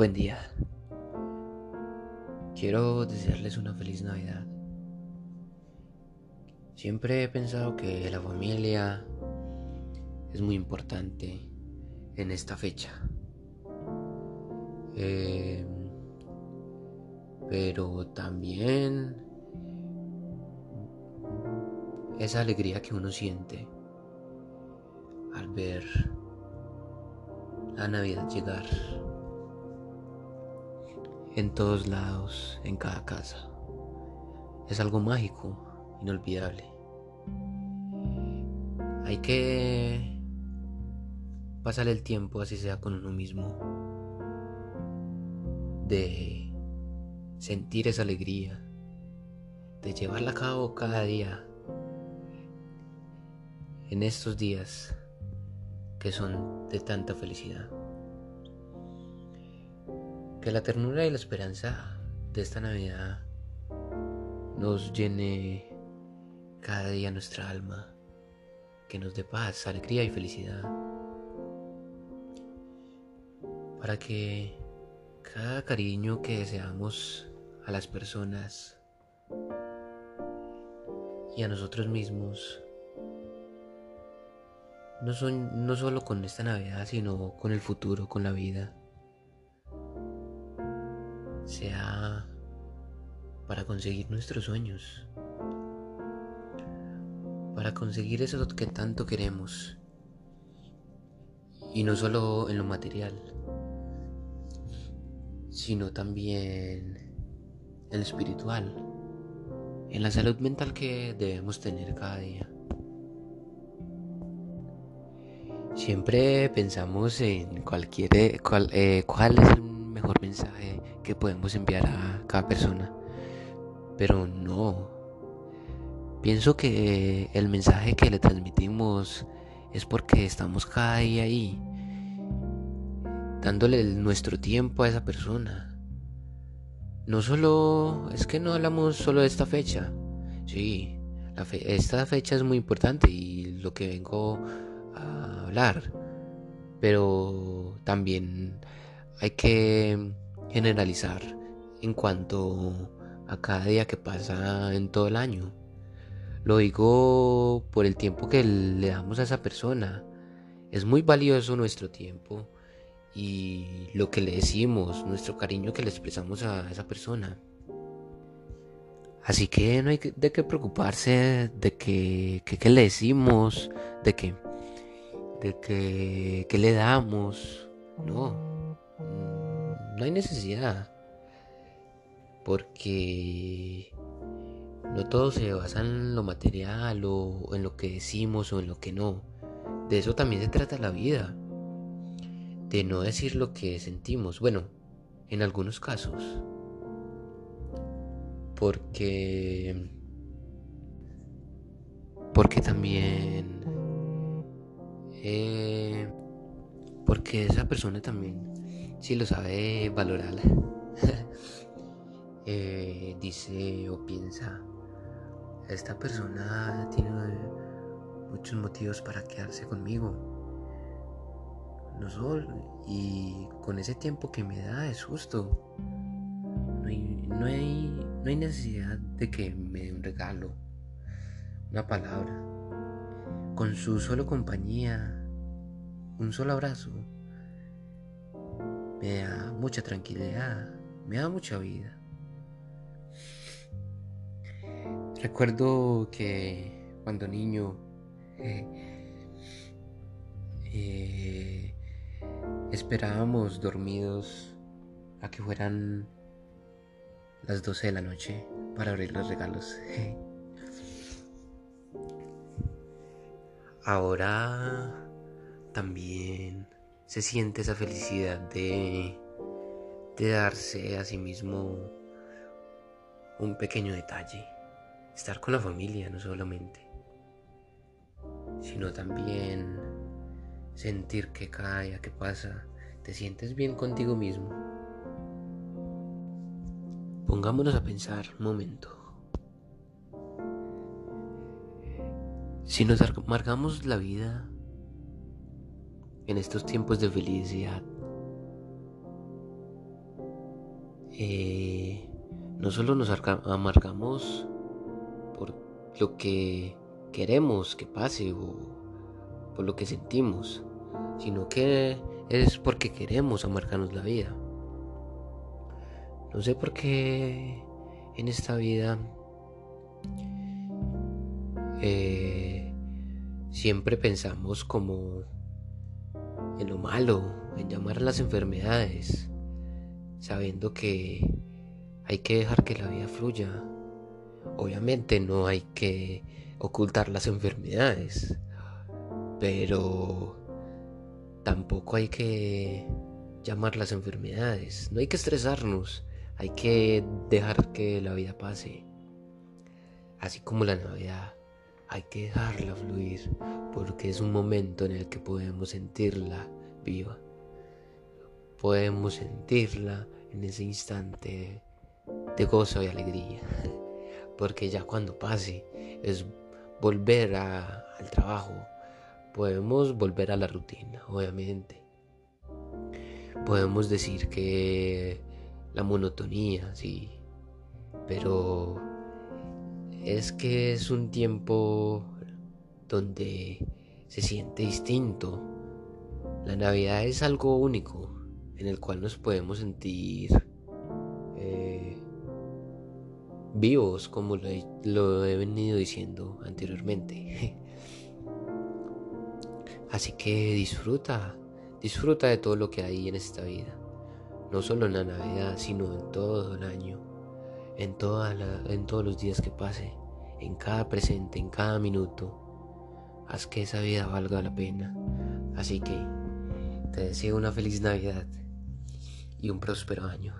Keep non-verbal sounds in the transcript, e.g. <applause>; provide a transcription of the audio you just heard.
Buen día. Quiero desearles una feliz Navidad. Siempre he pensado que la familia es muy importante en esta fecha. Eh, pero también esa alegría que uno siente al ver la Navidad llegar en todos lados, en cada casa. Es algo mágico, inolvidable. Hay que pasar el tiempo, así sea con uno mismo, de sentir esa alegría, de llevarla a cabo cada día, en estos días que son de tanta felicidad. Que la ternura y la esperanza de esta Navidad nos llene cada día nuestra alma, que nos dé paz, alegría y felicidad, para que cada cariño que deseamos a las personas y a nosotros mismos, no, son, no solo con esta Navidad, sino con el futuro, con la vida, sea para conseguir nuestros sueños, para conseguir eso que tanto queremos, y no solo en lo material, sino también en lo espiritual, en la salud mental que debemos tener cada día. Siempre pensamos en cualquier, cuál es el mejor mensaje que podemos enviar a cada persona. Pero no. Pienso que el mensaje que le transmitimos es porque estamos cada día ahí, dándole nuestro tiempo a esa persona. No solo, es que no hablamos solo de esta fecha. Sí, esta fecha es muy importante y lo que vengo a hablar. Pero también hay que generalizar en cuanto a cada día que pasa en todo el año. Lo digo por el tiempo que le damos a esa persona. Es muy valioso nuestro tiempo y lo que le decimos, nuestro cariño que le expresamos a esa persona. Así que no hay de qué preocuparse de que, que, le decimos, de que, de que, que le damos. No, no hay necesidad. Porque no todo se basa en lo material o en lo que decimos o en lo que no. De eso también se trata la vida. De no decir lo que sentimos. Bueno, en algunos casos. Porque... Porque también... Eh, porque esa persona también si lo sabe valorar, <laughs> eh, dice o piensa, esta persona tiene muchos motivos para quedarse conmigo. No solo, y con ese tiempo que me da es justo. No hay, no hay, no hay necesidad de que me dé un regalo, una palabra. Con su solo compañía, un solo abrazo me da mucha tranquilidad, me da mucha vida. Recuerdo que cuando niño eh, eh, esperábamos dormidos a que fueran las 12 de la noche para abrir los regalos. <laughs> Ahora también se siente esa felicidad de, de darse a sí mismo un pequeño detalle. Estar con la familia, no solamente, sino también sentir que día que pasa te sientes bien contigo mismo. Pongámonos a pensar un momento. Si nos amargamos la vida en estos tiempos de felicidad. eh, no solo nos amargamos por lo que queremos que pase o por lo que sentimos, sino que es porque queremos amargarnos la vida. No sé por qué en esta vida eh, siempre pensamos como en lo malo, en llamar a las enfermedades, sabiendo que hay que dejar que la vida fluya. Obviamente no hay que ocultar las enfermedades, pero tampoco hay que llamar las enfermedades, no hay que estresarnos, hay que dejar que la vida pase. Así como la Navidad, hay que dejarla fluir porque es un momento en el que podemos sentirla viva. Podemos sentirla en ese instante de gozo y alegría. <laughs> Porque ya cuando pase es volver al trabajo. Podemos volver a la rutina, obviamente. Podemos decir que la monotonía, sí. Pero es que es un tiempo donde se siente distinto. La Navidad es algo único en el cual nos podemos sentir eh, vivos, como lo he, venido diciendo anteriormente. <laughs> Así que disfruta, disfruta de todo lo que hay en esta vida. No solo en la Navidad, sino en todo el año, en, en todos los días que pase, en cada presente, en cada minuto. Haz que esa vida valga la pena. Así que te deseo una feliz Navidad y un próspero año.